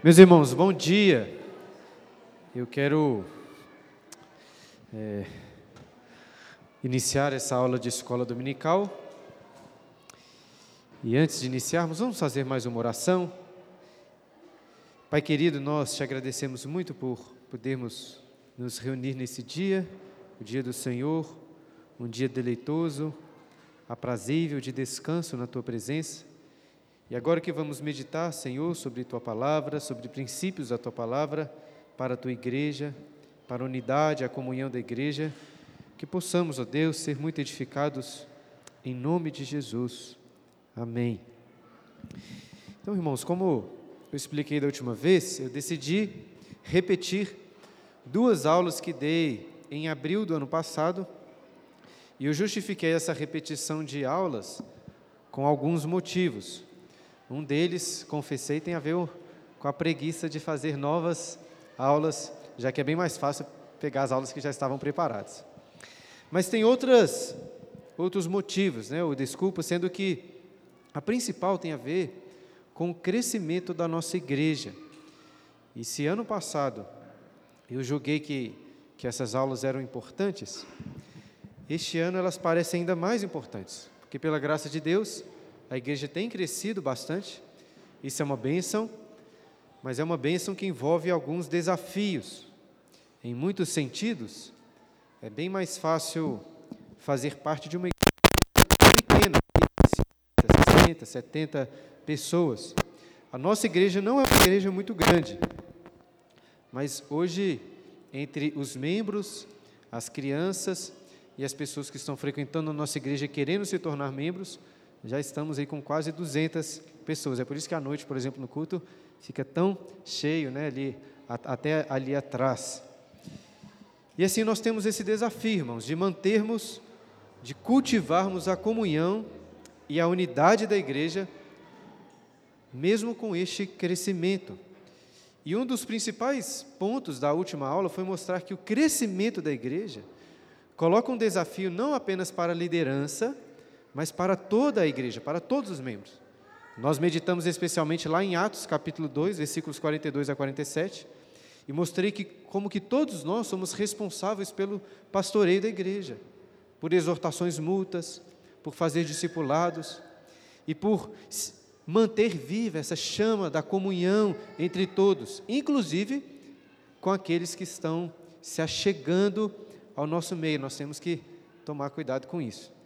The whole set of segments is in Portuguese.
Meus irmãos, bom dia. Eu quero é, iniciar essa aula de escola dominical. E antes de iniciarmos, vamos fazer mais uma oração. Pai querido, nós te agradecemos muito por podermos nos reunir nesse dia, o dia do Senhor, um dia deleitoso, aprazível de descanso na tua presença. E agora que vamos meditar, Senhor, sobre tua palavra, sobre princípios da tua palavra, para a tua igreja, para a unidade, a comunhão da igreja, que possamos, ó Deus, ser muito edificados em nome de Jesus. Amém. Então, irmãos, como eu expliquei da última vez, eu decidi repetir duas aulas que dei em abril do ano passado, e eu justifiquei essa repetição de aulas com alguns motivos. Um deles, confessei, tem a ver com a preguiça de fazer novas aulas, já que é bem mais fácil pegar as aulas que já estavam preparadas. Mas tem outras, outros motivos, né? O desculpa, sendo que a principal tem a ver com o crescimento da nossa igreja. E se ano passado eu julguei que, que essas aulas eram importantes, este ano elas parecem ainda mais importantes, porque pela graça de Deus, a igreja tem crescido bastante, isso é uma bênção, mas é uma bênção que envolve alguns desafios. Em muitos sentidos, é bem mais fácil fazer parte de uma igreja pequena, 60, 70 pessoas. A nossa igreja não é uma igreja muito grande, mas hoje, entre os membros, as crianças e as pessoas que estão frequentando a nossa igreja querendo se tornar membros, já estamos aí com quase 200 pessoas. É por isso que à noite, por exemplo, no culto, fica tão cheio, né, ali, até ali atrás. E assim nós temos esse desafio, irmãos, de mantermos, de cultivarmos a comunhão e a unidade da igreja, mesmo com este crescimento. E um dos principais pontos da última aula foi mostrar que o crescimento da igreja coloca um desafio não apenas para a liderança, mas para toda a igreja, para todos os membros. Nós meditamos especialmente lá em Atos, capítulo 2, versículos 42 a 47, e mostrei que como que todos nós somos responsáveis pelo pastoreio da igreja, por exortações mútuas, por fazer discipulados e por manter viva essa chama da comunhão entre todos, inclusive com aqueles que estão se achegando ao nosso meio. Nós temos que tomar cuidado com isso.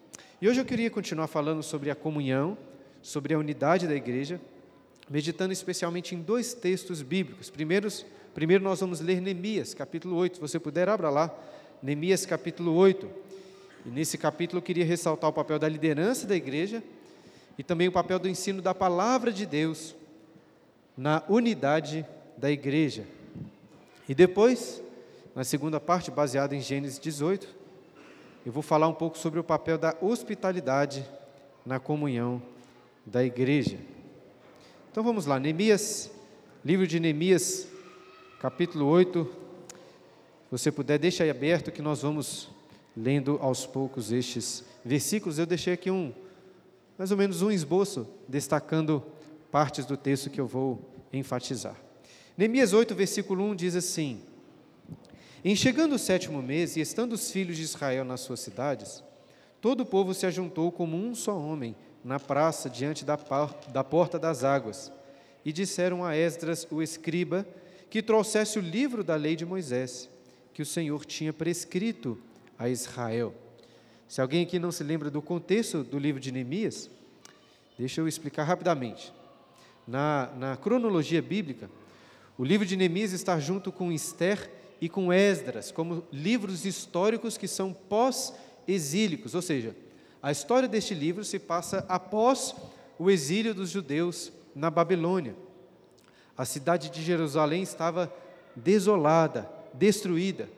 E hoje eu queria continuar falando sobre a comunhão, sobre a unidade da igreja, meditando especialmente em dois textos bíblicos. Primeiros, primeiro nós vamos ler Neemias, capítulo 8. Se você puder, abra lá, Neemias, capítulo 8. E nesse capítulo eu queria ressaltar o papel da liderança da igreja e também o papel do ensino da palavra de Deus na unidade da igreja. E depois, na segunda parte, baseada em Gênesis 18, eu vou falar um pouco sobre o papel da hospitalidade na comunhão da igreja. Então vamos lá, Neemias, livro de Neemias, capítulo 8. Se você puder, deixa aí aberto que nós vamos lendo aos poucos estes versículos. Eu deixei aqui um, mais ou menos um esboço, destacando partes do texto que eu vou enfatizar. Neemias 8, versículo 1 diz assim: em chegando o sétimo mês e estando os filhos de Israel nas suas cidades, todo o povo se ajuntou como um só homem na praça diante da, da porta das águas e disseram a Esdras, o escriba, que trouxesse o livro da lei de Moisés, que o Senhor tinha prescrito a Israel. Se alguém aqui não se lembra do contexto do livro de Neemias, deixa eu explicar rapidamente. Na, na cronologia bíblica, o livro de Neemias está junto com Esther e com Esdras, como livros históricos que são pós-exílicos, ou seja, a história deste livro se passa após o exílio dos judeus na Babilônia. A cidade de Jerusalém estava desolada, destruída.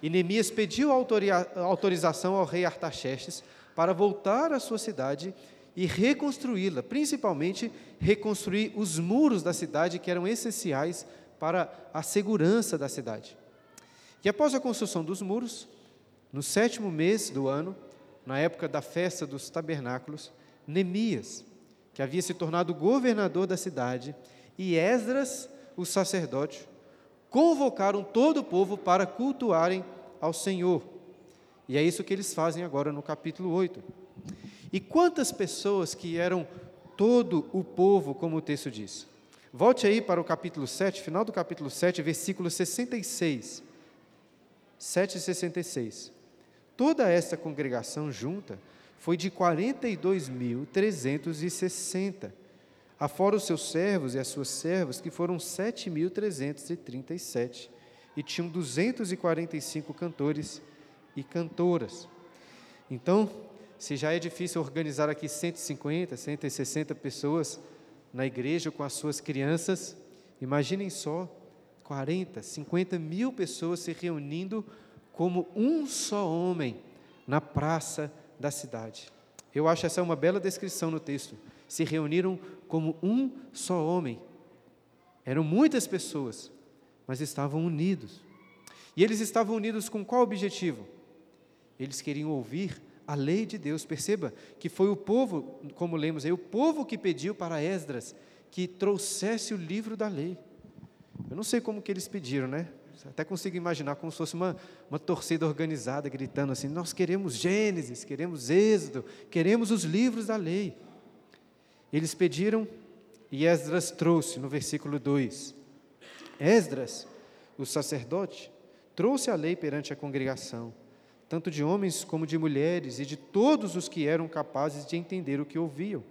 E Neemias pediu autorização ao rei Artaxerxes para voltar à sua cidade e reconstruí-la, principalmente reconstruir os muros da cidade que eram essenciais para a segurança da cidade. E após a construção dos muros, no sétimo mês do ano, na época da festa dos tabernáculos, Neemias, que havia se tornado governador da cidade, e Esdras, os sacerdotes convocaram todo o povo para cultuarem ao Senhor. E é isso que eles fazem agora no capítulo 8. E quantas pessoas que eram todo o povo, como o texto diz? Volte aí para o capítulo 7, final do capítulo 7, versículo 66. 7,66. Toda esta congregação junta foi de 42.360, afora os seus servos e as suas servas, que foram 7.337, e tinham 245 cantores e cantoras. Então, se já é difícil organizar aqui 150, 160 pessoas na igreja com as suas crianças, imaginem só 40, 50 mil pessoas se reunindo como um só homem na praça da cidade. Eu acho essa uma bela descrição no texto. Se reuniram como um só homem. Eram muitas pessoas, mas estavam unidos. E eles estavam unidos com qual objetivo? Eles queriam ouvir a lei de Deus. Perceba que foi o povo, como lemos aí, o povo que pediu para Esdras que trouxesse o livro da lei. Eu não sei como que eles pediram, né? Até consigo imaginar como se fosse uma, uma torcida organizada gritando assim: Nós queremos Gênesis, queremos Êxodo, queremos os livros da lei. Eles pediram e Esdras trouxe, no versículo 2. Esdras, o sacerdote, trouxe a lei perante a congregação, tanto de homens como de mulheres e de todos os que eram capazes de entender o que ouviam.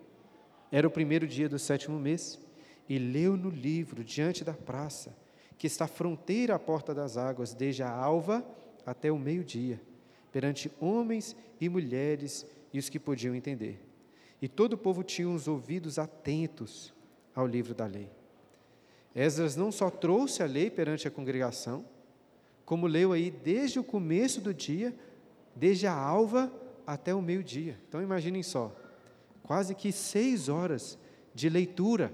Era o primeiro dia do sétimo mês e leu no livro diante da praça, que está fronteira à porta das águas, desde a alva até o meio-dia, perante homens e mulheres e os que podiam entender. E todo o povo tinha os ouvidos atentos ao livro da lei. Esdras não só trouxe a lei perante a congregação, como leu aí desde o começo do dia, desde a alva até o meio-dia. Então imaginem só, quase que seis horas de leitura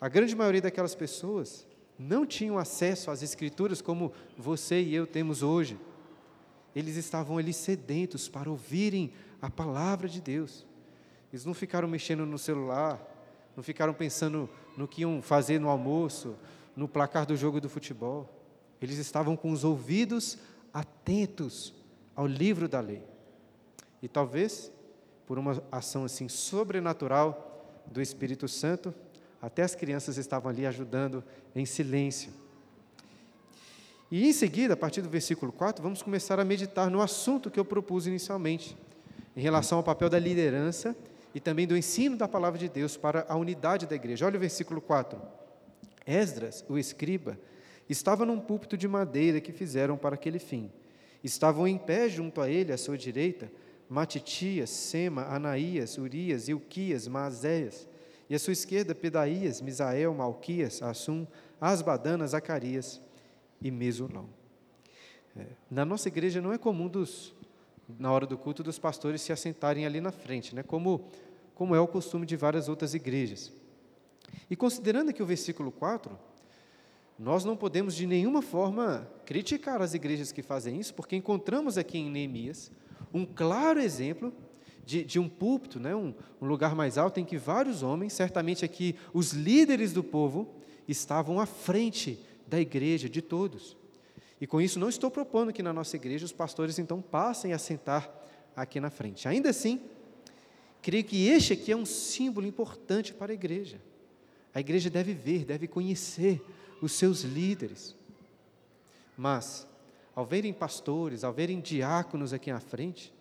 a grande maioria daquelas pessoas não tinham acesso às Escrituras como você e eu temos hoje. Eles estavam ali sedentos para ouvirem a palavra de Deus. Eles não ficaram mexendo no celular, não ficaram pensando no que iam fazer no almoço, no placar do jogo do futebol. Eles estavam com os ouvidos atentos ao livro da lei. E talvez, por uma ação assim sobrenatural do Espírito Santo, até as crianças estavam ali ajudando em silêncio. E em seguida, a partir do versículo 4, vamos começar a meditar no assunto que eu propus inicialmente, em relação ao papel da liderança e também do ensino da palavra de Deus para a unidade da igreja. Olha o versículo 4. Esdras, o escriba, estava num púlpito de madeira que fizeram para aquele fim. Estavam em pé junto a ele, à sua direita, Matitias, Sema, Anaías, Urias, Ilquias, Maazéias, e à sua esquerda Pedaías, Misael, Malquias, Assum, Asbadana, Zacarias e Mesulão. É, na nossa igreja não é comum dos, na hora do culto dos pastores se assentarem ali na frente, né? como, como é o costume de várias outras igrejas. E considerando aqui o versículo 4, nós não podemos de nenhuma forma criticar as igrejas que fazem isso, porque encontramos aqui em Neemias um claro exemplo de, de um púlpito, né, um, um lugar mais alto, em que vários homens, certamente aqui os líderes do povo, estavam à frente da igreja, de todos. E com isso, não estou propondo que na nossa igreja os pastores então passem a sentar aqui na frente. Ainda assim, creio que este aqui é um símbolo importante para a igreja. A igreja deve ver, deve conhecer os seus líderes. Mas, ao verem pastores, ao verem diáconos aqui na frente,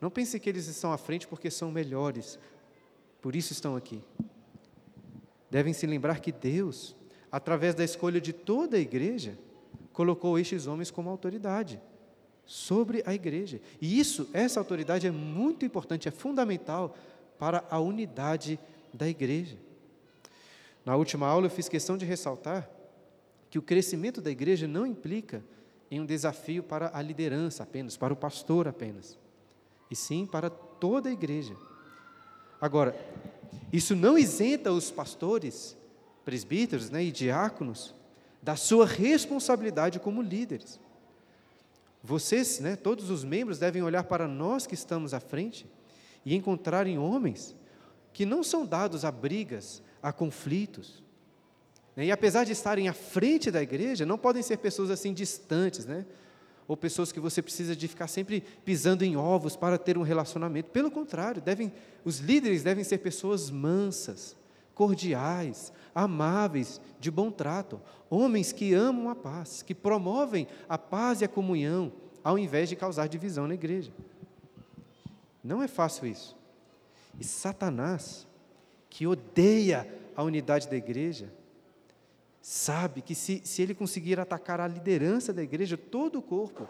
não pense que eles estão à frente porque são melhores, por isso estão aqui. Devem se lembrar que Deus, através da escolha de toda a igreja, colocou estes homens como autoridade sobre a igreja. E isso, essa autoridade é muito importante, é fundamental para a unidade da igreja. Na última aula eu fiz questão de ressaltar que o crescimento da igreja não implica em um desafio para a liderança apenas, para o pastor apenas e sim para toda a igreja. Agora, isso não isenta os pastores, presbíteros né, e diáconos da sua responsabilidade como líderes. Vocês, né, todos os membros, devem olhar para nós que estamos à frente e encontrarem homens que não são dados a brigas, a conflitos. Né? E apesar de estarem à frente da igreja, não podem ser pessoas assim distantes, né? Ou pessoas que você precisa de ficar sempre pisando em ovos para ter um relacionamento. Pelo contrário, devem, os líderes devem ser pessoas mansas, cordiais, amáveis, de bom trato, homens que amam a paz, que promovem a paz e a comunhão, ao invés de causar divisão na igreja. Não é fácil isso. E Satanás, que odeia a unidade da igreja, sabe que se, se ele conseguir atacar a liderança da igreja, todo o corpo,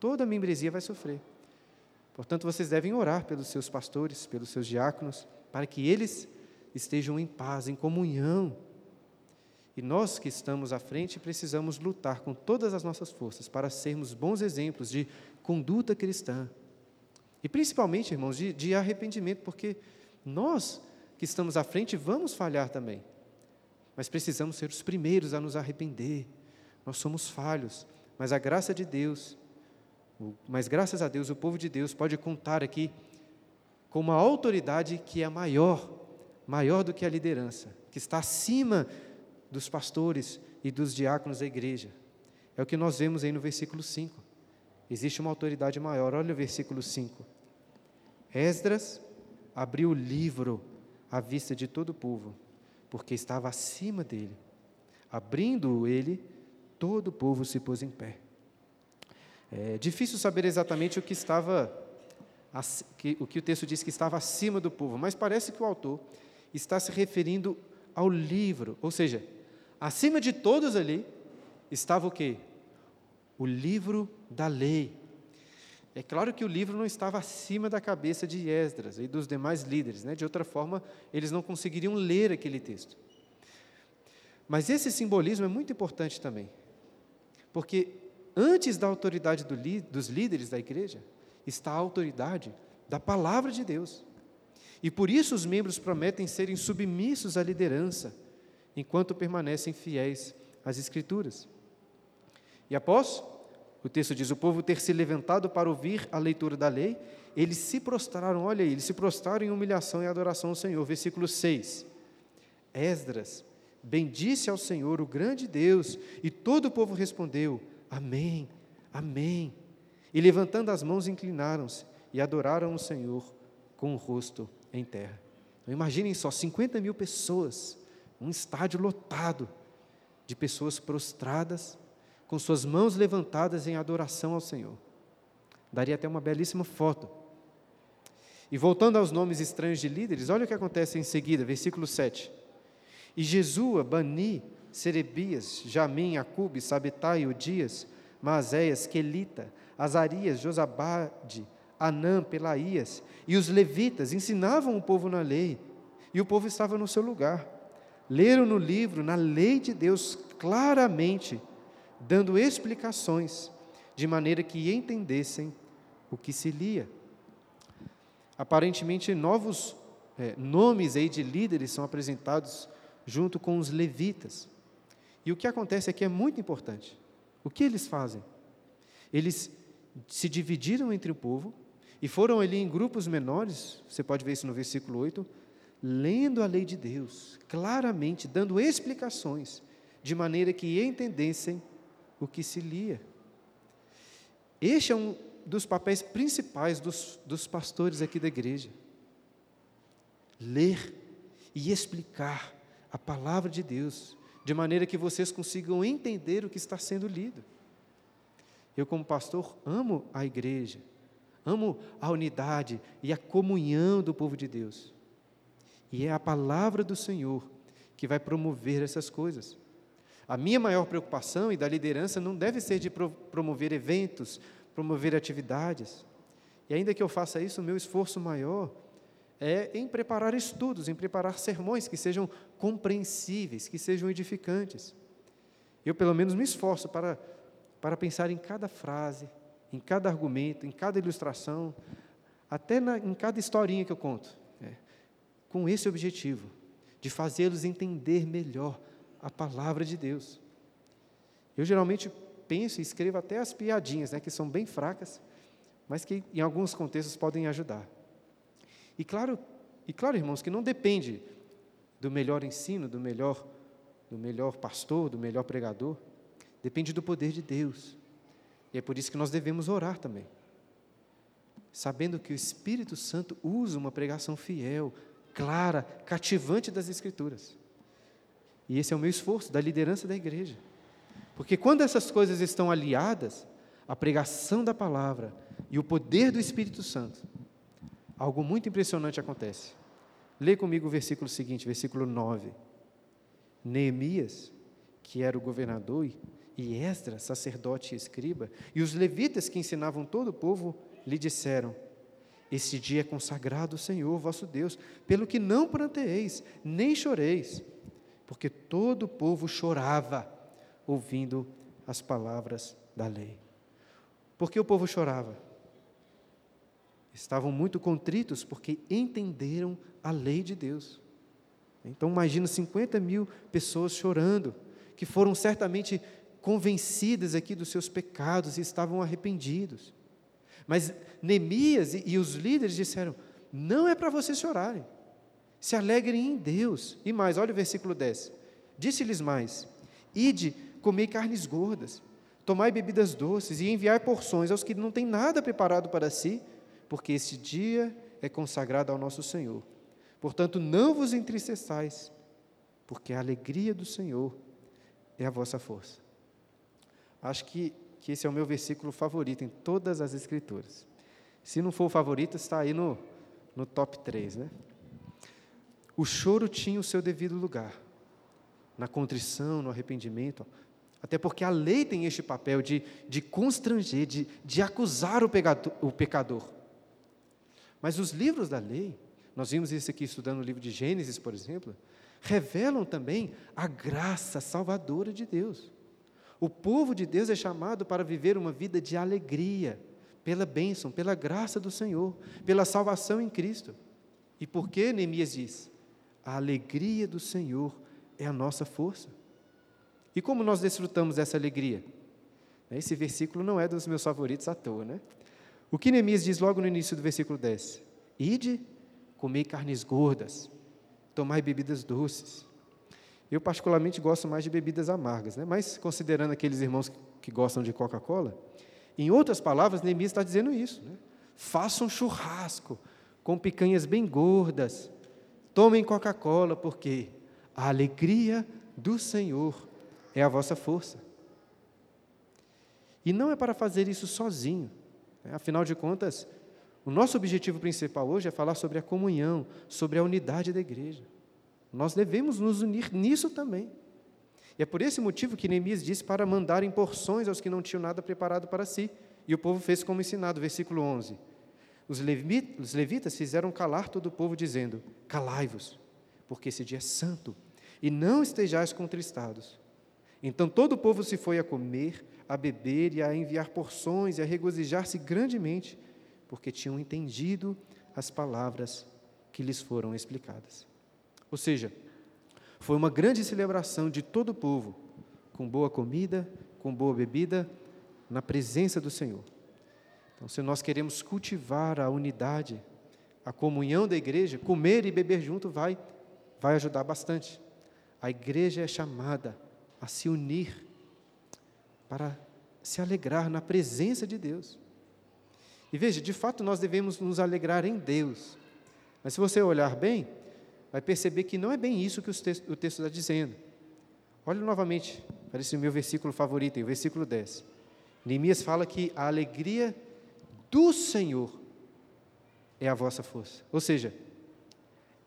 toda a membresia vai sofrer. Portanto, vocês devem orar pelos seus pastores, pelos seus diáconos, para que eles estejam em paz, em comunhão. E nós que estamos à frente precisamos lutar com todas as nossas forças para sermos bons exemplos de conduta cristã. E principalmente, irmãos, de, de arrependimento, porque nós que estamos à frente vamos falhar também mas precisamos ser os primeiros a nos arrepender. Nós somos falhos, mas a graça de Deus, mas graças a Deus, o povo de Deus pode contar aqui com uma autoridade que é maior, maior do que a liderança, que está acima dos pastores e dos diáconos da igreja. É o que nós vemos aí no versículo 5. Existe uma autoridade maior. Olha o versículo 5. Esdras abriu o livro à vista de todo o povo porque estava acima dele. Abrindo ele, todo o povo se pôs em pé. É difícil saber exatamente o que estava, o que o texto diz que estava acima do povo, mas parece que o autor está se referindo ao livro, ou seja, acima de todos ali estava o quê? O livro da lei. É claro que o livro não estava acima da cabeça de Esdras e dos demais líderes, né? de outra forma, eles não conseguiriam ler aquele texto. Mas esse simbolismo é muito importante também, porque antes da autoridade do, dos líderes da igreja está a autoridade da palavra de Deus. E por isso os membros prometem serem submissos à liderança, enquanto permanecem fiéis às Escrituras. E após o texto diz: o povo ter se levantado para ouvir a leitura da lei, eles se prostraram, olha aí, eles se prostraram em humilhação e adoração ao Senhor. Versículo 6. Esdras bendisse ao Senhor, o grande Deus, e todo o povo respondeu: Amém, Amém. E levantando as mãos, inclinaram-se e adoraram o Senhor com o rosto em terra. Então, imaginem só: 50 mil pessoas, um estádio lotado de pessoas prostradas com suas mãos levantadas em adoração ao Senhor. Daria até uma belíssima foto. E voltando aos nomes estranhos de líderes, olha o que acontece em seguida, versículo 7. E Jesua, Bani, Serebias, Jamim, Acube, Sabetai, Odias, Maazéias, Quelita, Azarias, Josabade, Anã, Pelaías e os levitas ensinavam o povo na lei, e o povo estava no seu lugar. Leram no livro, na lei de Deus, claramente dando explicações, de maneira que entendessem o que se lia. Aparentemente, novos é, nomes aí de líderes são apresentados junto com os levitas. E o que acontece aqui é muito importante. O que eles fazem? Eles se dividiram entre o povo e foram ali em grupos menores, você pode ver isso no versículo 8, lendo a lei de Deus, claramente, dando explicações, de maneira que entendessem o que se lia. Este é um dos papéis principais dos, dos pastores aqui da igreja. Ler e explicar a palavra de Deus, de maneira que vocês consigam entender o que está sendo lido. Eu, como pastor, amo a igreja, amo a unidade e a comunhão do povo de Deus. E é a palavra do Senhor que vai promover essas coisas. A minha maior preocupação e da liderança não deve ser de promover eventos, promover atividades. E ainda que eu faça isso, o meu esforço maior é em preparar estudos, em preparar sermões que sejam compreensíveis, que sejam edificantes. Eu, pelo menos, me esforço para, para pensar em cada frase, em cada argumento, em cada ilustração, até na, em cada historinha que eu conto, é, com esse objetivo, de fazê-los entender melhor a palavra de Deus. Eu geralmente penso e escrevo até as piadinhas, né, que são bem fracas, mas que em alguns contextos podem ajudar. E claro, e claro, irmãos, que não depende do melhor ensino, do melhor do melhor pastor, do melhor pregador. Depende do poder de Deus. E é por isso que nós devemos orar também. Sabendo que o Espírito Santo usa uma pregação fiel, clara, cativante das Escrituras. E esse é o meu esforço, da liderança da igreja. Porque quando essas coisas estão aliadas, a pregação da palavra e o poder do Espírito Santo, algo muito impressionante acontece. Lê comigo o versículo seguinte, versículo 9. Neemias, que era o governador, e Esdras, sacerdote e escriba, e os levitas que ensinavam todo o povo, lhe disseram: Este dia é consagrado ao Senhor vosso Deus, pelo que não pranteeis, nem choreis, porque todo o povo chorava ouvindo as palavras da lei. Por que o povo chorava? Estavam muito contritos porque entenderam a lei de Deus. Então, imagina 50 mil pessoas chorando, que foram certamente convencidas aqui dos seus pecados e estavam arrependidos. Mas Neemias e, e os líderes disseram: não é para vocês chorarem, se alegrem em Deus. E mais, olha o versículo 10: disse-lhes mais: ide, comei carnes gordas, tomai bebidas doces e enviai porções aos que não têm nada preparado para si, porque esse dia é consagrado ao nosso Senhor. Portanto, não vos entristeçais, porque a alegria do Senhor é a vossa força. Acho que, que esse é o meu versículo favorito em todas as Escrituras. Se não for o favorito, está aí no, no top 3. Né? O choro tinha o seu devido lugar, na contrição, no arrependimento, até porque a lei tem este papel de, de constranger, de, de acusar o pecador, o pecador. Mas os livros da lei nós vimos isso aqui estudando o livro de Gênesis, por exemplo, revelam também a graça salvadora de Deus. O povo de Deus é chamado para viver uma vida de alegria, pela bênção, pela graça do Senhor, pela salvação em Cristo. E por que Neemias diz? A alegria do Senhor é a nossa força. E como nós desfrutamos dessa alegria? Esse versículo não é dos meus favoritos à toa, né? O que Neemias diz logo no início do versículo 10? Ide comei carnes gordas, tomai bebidas doces. Eu, particularmente, gosto mais de bebidas amargas, né? mas considerando aqueles irmãos que gostam de Coca-Cola, em outras palavras, Neemias está dizendo isso. Né? Façam um churrasco com picanhas bem gordas, tomem Coca-Cola, porque a alegria do Senhor é a vossa força. E não é para fazer isso sozinho. Né? Afinal de contas, o nosso objetivo principal hoje é falar sobre a comunhão, sobre a unidade da igreja. Nós devemos nos unir nisso também. E é por esse motivo que Neemias disse para mandarem porções aos que não tinham nada preparado para si. E o povo fez como ensinado, versículo 11. Os levitas fizeram calar todo o povo, dizendo: Calai-vos, porque esse dia é santo, e não estejais contristados. Então todo o povo se foi a comer, a beber e a enviar porções e a regozijar-se grandemente, porque tinham entendido as palavras que lhes foram explicadas. Ou seja, foi uma grande celebração de todo o povo, com boa comida, com boa bebida, na presença do Senhor. Então, se nós queremos cultivar a unidade, a comunhão da igreja, comer e beber junto vai, vai ajudar bastante. A igreja é chamada a se unir para se alegrar na presença de Deus. E veja, de fato nós devemos nos alegrar em Deus. Mas se você olhar bem, vai perceber que não é bem isso que o texto, está dizendo. Olha novamente para esse meu versículo favorito, o versículo 10. Neemias fala que a alegria do Senhor é a vossa força. Ou seja,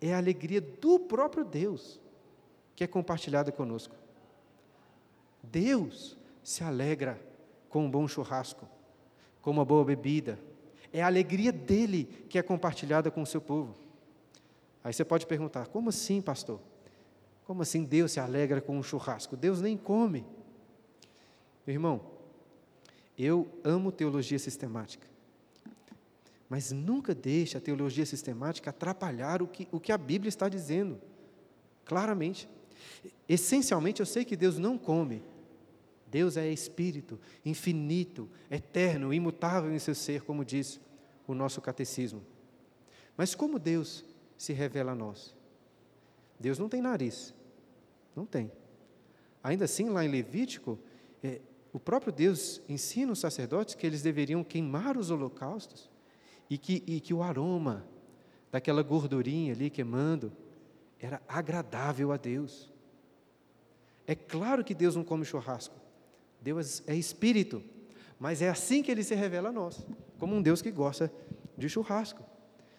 é a alegria do próprio Deus que é compartilhada conosco. Deus se alegra com um bom churrasco, com uma boa bebida, é a alegria dele que é compartilhada com o seu povo. Aí você pode perguntar: como assim, pastor? Como assim Deus se alegra com um churrasco? Deus nem come. Meu irmão, eu amo teologia sistemática. Mas nunca deixe a teologia sistemática atrapalhar o que, o que a Bíblia está dizendo, claramente. Essencialmente, eu sei que Deus não come, Deus é espírito, infinito, eterno, imutável em seu ser, como diz o nosso catecismo. Mas como Deus se revela a nós? Deus não tem nariz. Não tem. ainda assim, lá em Levítico, é, o próprio Deus ensina os sacerdotes que eles deveriam queimar os holocaustos e que, e que o aroma daquela gordurinha ali queimando era agradável a Deus. É claro que Deus não come churrasco. Deus é espírito. Mas é assim que ele se revela a nós, como um Deus que gosta de churrasco.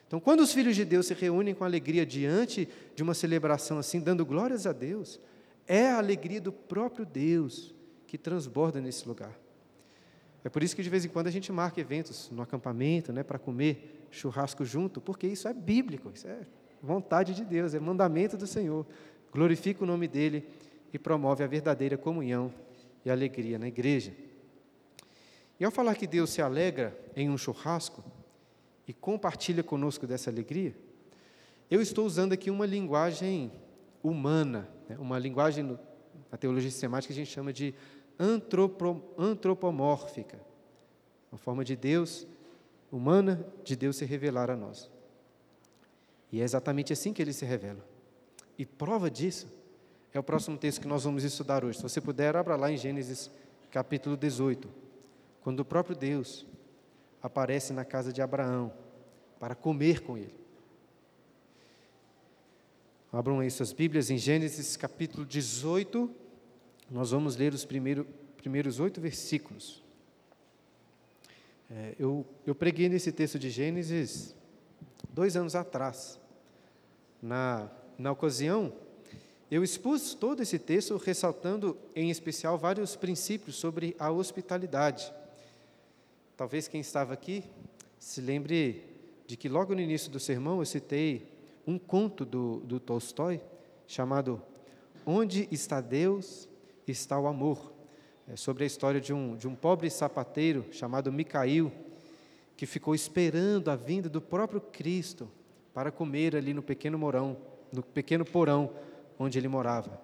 Então, quando os filhos de Deus se reúnem com alegria diante de uma celebração assim, dando glórias a Deus, é a alegria do próprio Deus que transborda nesse lugar. É por isso que de vez em quando a gente marca eventos no acampamento, né, para comer churrasco junto, porque isso é bíblico, isso é vontade de Deus, é mandamento do Senhor. Glorifica o nome dele e promove a verdadeira comunhão e alegria na igreja. E ao falar que Deus se alegra em um churrasco e compartilha conosco dessa alegria, eu estou usando aqui uma linguagem humana, né? uma linguagem na teologia sistemática que a gente chama de antropomórfica, uma forma de Deus humana de Deus se revelar a nós. E é exatamente assim que ele se revela. E prova disso é o próximo texto que nós vamos estudar hoje. Se você puder, abra lá em Gênesis capítulo 18, quando o próprio Deus aparece na casa de Abraão para comer com ele. Abram aí suas Bíblias em Gênesis capítulo 18, nós vamos ler os primeiro, primeiros oito versículos. É, eu, eu preguei nesse texto de Gênesis dois anos atrás. Na, na ocasião, eu expus todo esse texto ressaltando, em especial, vários princípios sobre a hospitalidade. Talvez quem estava aqui se lembre de que logo no início do sermão eu citei um conto do, do Tolstói chamado Onde está Deus, está o amor. É sobre a história de um, de um pobre sapateiro chamado Micail, que ficou esperando a vinda do próprio Cristo para comer ali no pequeno morão, no pequeno porão onde ele morava.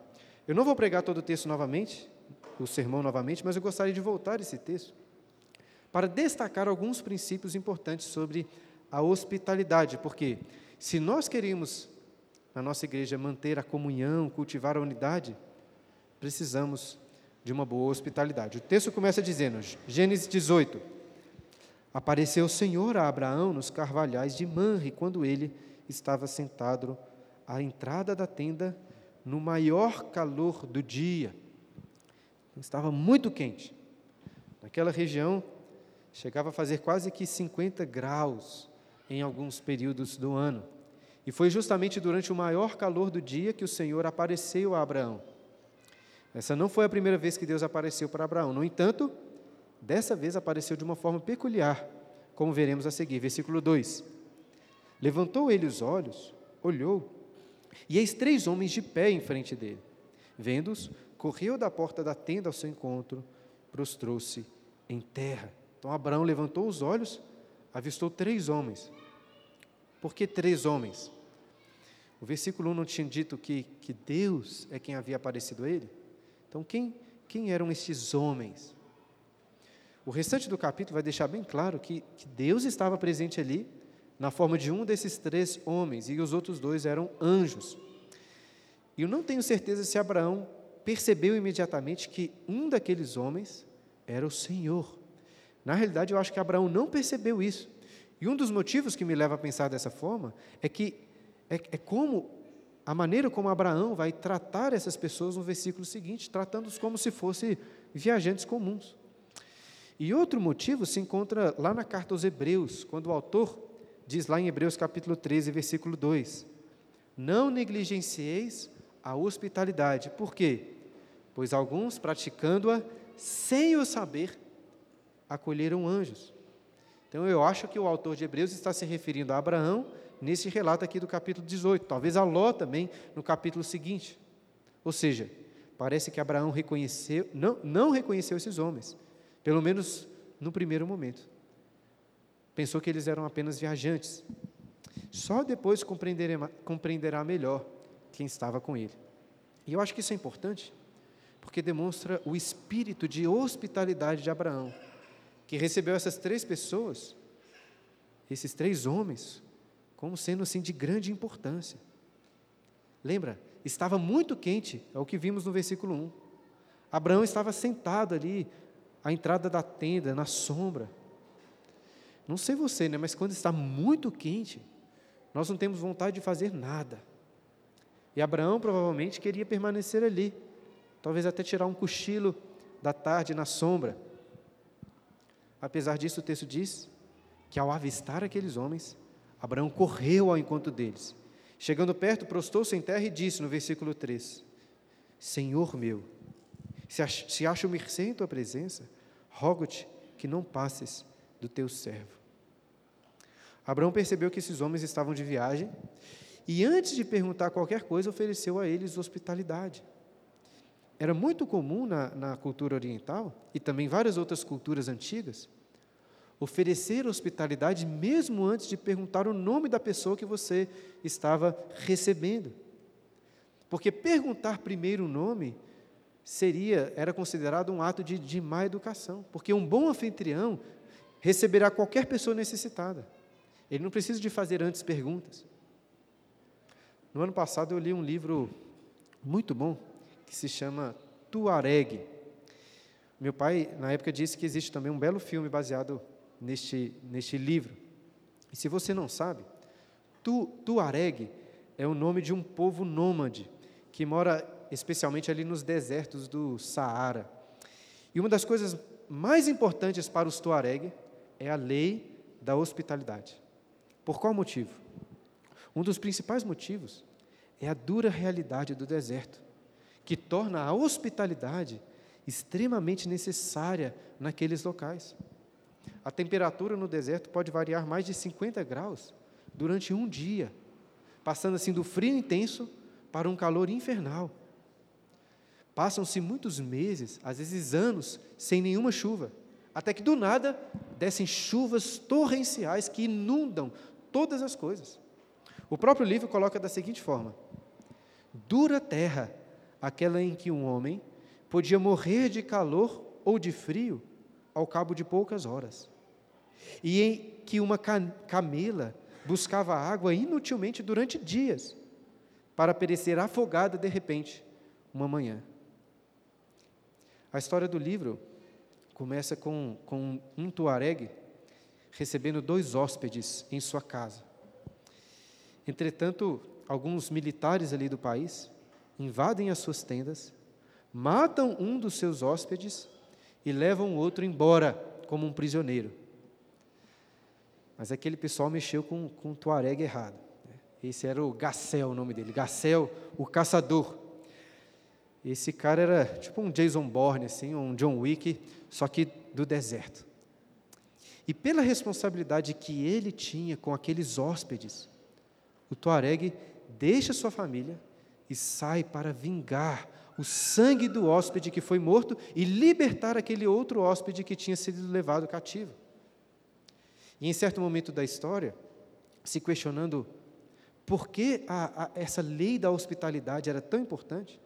Eu não vou pregar todo o texto novamente, o sermão novamente, mas eu gostaria de voltar esse texto para destacar alguns princípios importantes sobre a hospitalidade, porque se nós queremos na nossa igreja manter a comunhão, cultivar a unidade, precisamos de uma boa hospitalidade. O texto começa dizendo, Gênesis 18: Apareceu o Senhor a Abraão nos carvalhais de Manre, quando ele estava sentado à entrada da tenda no maior calor do dia. Estava muito quente. Naquela região, chegava a fazer quase que 50 graus em alguns períodos do ano. E foi justamente durante o maior calor do dia que o Senhor apareceu a Abraão. Essa não foi a primeira vez que Deus apareceu para Abraão. No entanto, dessa vez apareceu de uma forma peculiar, como veremos a seguir. Versículo 2: Levantou ele os olhos, olhou, e eis três homens de pé em frente dele. Vendo-os, correu da porta da tenda ao seu encontro, prostrou-se em terra. Então Abraão levantou os olhos, avistou três homens. Por que três homens? O versículo 1 não tinha dito que, que Deus é quem havia aparecido a ele? Então, quem, quem eram estes homens? O restante do capítulo vai deixar bem claro que, que Deus estava presente ali, na forma de um desses três homens, e os outros dois eram anjos. E eu não tenho certeza se Abraão percebeu imediatamente que um daqueles homens era o Senhor. Na realidade, eu acho que Abraão não percebeu isso. E um dos motivos que me leva a pensar dessa forma é que é, é como a maneira como Abraão vai tratar essas pessoas no versículo seguinte, tratando-os como se fossem viajantes comuns. E outro motivo se encontra lá na carta aos Hebreus, quando o autor diz lá em Hebreus capítulo 13, versículo 2: Não negligencieis a hospitalidade. Por quê? Pois alguns, praticando-a sem o saber, acolheram anjos. Então eu acho que o autor de Hebreus está se referindo a Abraão nesse relato aqui do capítulo 18, talvez a Ló também no capítulo seguinte. Ou seja, parece que Abraão reconheceu, não, não reconheceu esses homens, pelo menos no primeiro momento. Pensou que eles eram apenas viajantes. Só depois compreenderá, melhor quem estava com ele. E eu acho que isso é importante, porque demonstra o espírito de hospitalidade de Abraão, que recebeu essas três pessoas, esses três homens, como sendo assim de grande importância. Lembra? Estava muito quente, é o que vimos no versículo 1. Abraão estava sentado ali, à entrada da tenda, na sombra. Não sei você, né, mas quando está muito quente, nós não temos vontade de fazer nada. E Abraão provavelmente queria permanecer ali, talvez até tirar um cochilo da tarde na sombra. Apesar disso, o texto diz que ao avistar aqueles homens, Abraão correu ao encontro deles. Chegando perto, prostou-se em terra e disse no versículo 3: Senhor meu, se acho mercê em tua presença, rogo-te que não passes do teu servo. Abraão percebeu que esses homens estavam de viagem e, antes de perguntar qualquer coisa, ofereceu a eles hospitalidade. Era muito comum na, na cultura oriental e também várias outras culturas antigas oferecer hospitalidade mesmo antes de perguntar o nome da pessoa que você estava recebendo. Porque perguntar primeiro o nome seria, era considerado um ato de, de má educação, porque um bom anfitrião receberá qualquer pessoa necessitada. Ele não precisa de fazer antes perguntas. No ano passado eu li um livro muito bom que se chama Tuareg. Meu pai, na época, disse que existe também um belo filme baseado neste, neste livro. E se você não sabe, tu, Tuareg é o nome de um povo nômade que mora especialmente ali nos desertos do Saara. E uma das coisas mais importantes para os Tuareg é a lei da hospitalidade. Por qual motivo? Um dos principais motivos é a dura realidade do deserto, que torna a hospitalidade extremamente necessária naqueles locais. A temperatura no deserto pode variar mais de 50 graus durante um dia, passando assim do frio intenso para um calor infernal. Passam-se muitos meses, às vezes anos, sem nenhuma chuva, até que do nada descem chuvas torrenciais que inundam todas as coisas. O próprio livro coloca da seguinte forma: Dura terra, aquela em que um homem podia morrer de calor ou de frio ao cabo de poucas horas, e em que uma camela buscava água inutilmente durante dias, para perecer afogada de repente, uma manhã. A história do livro começa com, com um tuareg recebendo dois hóspedes em sua casa. Entretanto, alguns militares ali do país invadem as suas tendas, matam um dos seus hóspedes e levam o outro embora como um prisioneiro. Mas aquele pessoal mexeu com, com o Tuareg errado. Né? Esse era o Gassel, o nome dele. Gassel, o caçador. Esse cara era tipo um Jason Bourne, assim, um John Wick, só que do deserto. E pela responsabilidade que ele tinha com aqueles hóspedes, o Tuareg deixa sua família e sai para vingar o sangue do hóspede que foi morto e libertar aquele outro hóspede que tinha sido levado cativo. E em certo momento da história, se questionando por que a, a, essa lei da hospitalidade era tão importante,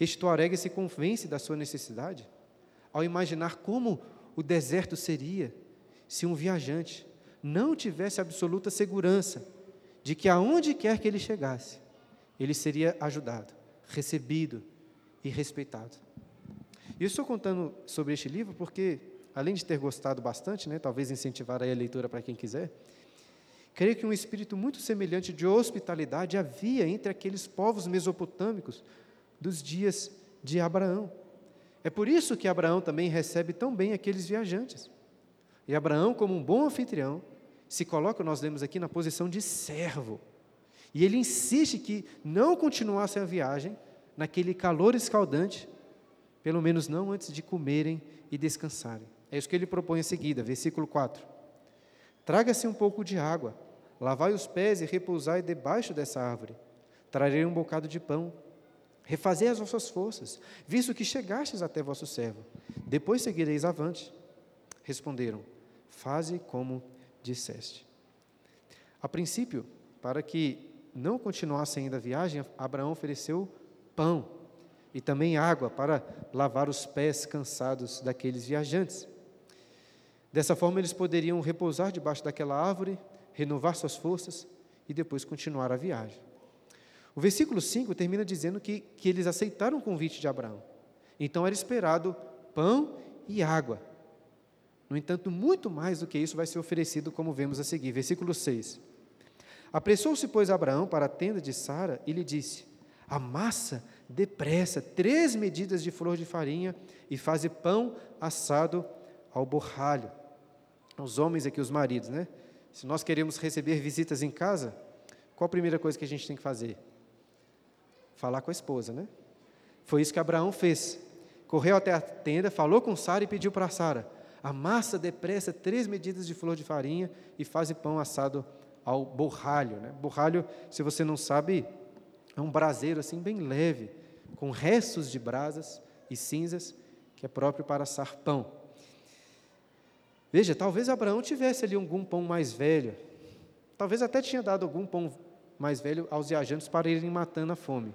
este Tuareg se convence da sua necessidade ao imaginar como o deserto seria se um viajante não tivesse absoluta segurança de que aonde quer que ele chegasse, ele seria ajudado, recebido e respeitado. E eu estou contando sobre este livro porque, além de ter gostado bastante, né, talvez incentivar a leitura para quem quiser, creio que um espírito muito semelhante de hospitalidade havia entre aqueles povos mesopotâmicos dos dias de Abraão. É por isso que Abraão também recebe tão bem aqueles viajantes. E Abraão, como um bom anfitrião, se coloca, nós lemos aqui, na posição de servo. E ele insiste que não continuassem a viagem naquele calor escaldante, pelo menos não antes de comerem e descansarem. É isso que ele propõe em seguida, versículo 4. Traga-se um pouco de água, lavai os pés e repousai debaixo dessa árvore. Trarei um bocado de pão Refazei as vossas forças, visto que chegastes até vosso servo. Depois seguireis avante. Responderam: Faze como disseste. A princípio, para que não continuassem ainda a viagem, Abraão ofereceu pão e também água para lavar os pés cansados daqueles viajantes. Dessa forma, eles poderiam repousar debaixo daquela árvore, renovar suas forças e depois continuar a viagem. O versículo 5 termina dizendo que, que eles aceitaram o convite de Abraão. Então era esperado pão e água. No entanto, muito mais do que isso vai ser oferecido, como vemos a seguir. Versículo 6. Apressou-se, pois, Abraão para a tenda de Sara e lhe disse: Amassa depressa três medidas de flor de farinha e faze pão assado ao borralho. Os homens aqui, os maridos, né? Se nós queremos receber visitas em casa, qual a primeira coisa que a gente tem que fazer? Falar com a esposa, né? Foi isso que Abraão fez. Correu até a tenda, falou com Sara e pediu para Sara: amassa depressa três medidas de flor de farinha e faze pão assado ao borralho. Né? Borralho, se você não sabe, é um braseiro assim bem leve, com restos de brasas e cinzas, que é próprio para assar pão. Veja, talvez Abraão tivesse ali algum pão mais velho, talvez até tinha dado algum pão mais velho aos viajantes para irem matando a fome.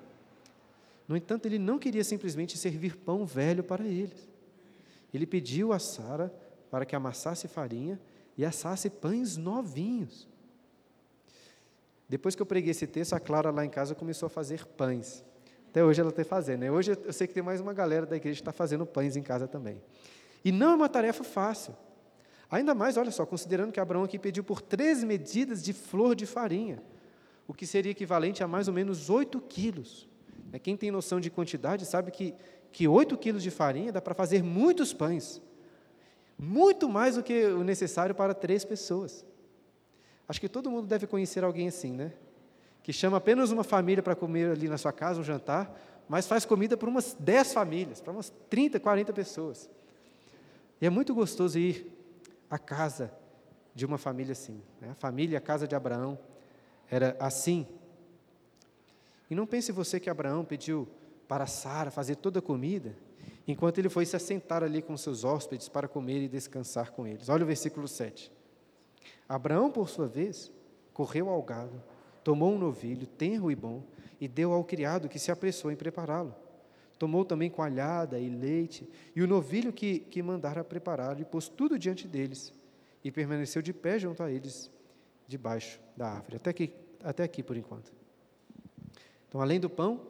No entanto, ele não queria simplesmente servir pão velho para eles. Ele pediu a Sara para que amassasse farinha e assasse pães novinhos. Depois que eu preguei esse texto, a Clara lá em casa começou a fazer pães. Até hoje ela está fazendo. Né? Hoje eu sei que tem mais uma galera da igreja que está fazendo pães em casa também. E não é uma tarefa fácil. Ainda mais, olha só, considerando que Abraão aqui pediu por três medidas de flor de farinha, o que seria equivalente a mais ou menos 8 quilos. É, quem tem noção de quantidade sabe que que 8 quilos de farinha dá para fazer muitos pães. Muito mais do que o necessário para três pessoas. Acho que todo mundo deve conhecer alguém assim, né? Que chama apenas uma família para comer ali na sua casa, um jantar, mas faz comida para umas 10 famílias, para umas 30, 40 pessoas. E é muito gostoso ir à casa de uma família assim. Né? A família, a casa de Abraão, era assim. E não pense você que Abraão pediu para Sara fazer toda a comida, enquanto ele foi se assentar ali com seus hóspedes para comer e descansar com eles. Olha o versículo 7. Abraão, por sua vez, correu ao gado, tomou um novilho, tenro e bom, e deu ao criado que se apressou em prepará-lo. Tomou também coalhada e leite, e o novilho que, que mandara preparar, e pôs tudo diante deles, e permaneceu de pé junto a eles, debaixo da árvore. Até aqui, até aqui por enquanto. Então, além do pão,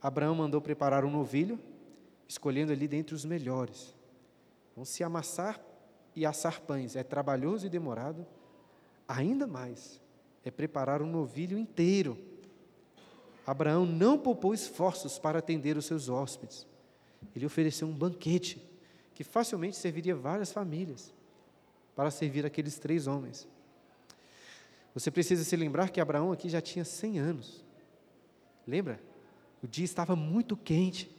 Abraão mandou preparar um novilho, escolhendo ali dentre os melhores. Então, se amassar e assar pães é trabalhoso e demorado, ainda mais é preparar um novilho inteiro. Abraão não poupou esforços para atender os seus hóspedes. Ele ofereceu um banquete que facilmente serviria várias famílias para servir aqueles três homens. Você precisa se lembrar que Abraão aqui já tinha 100 anos. Lembra? O dia estava muito quente.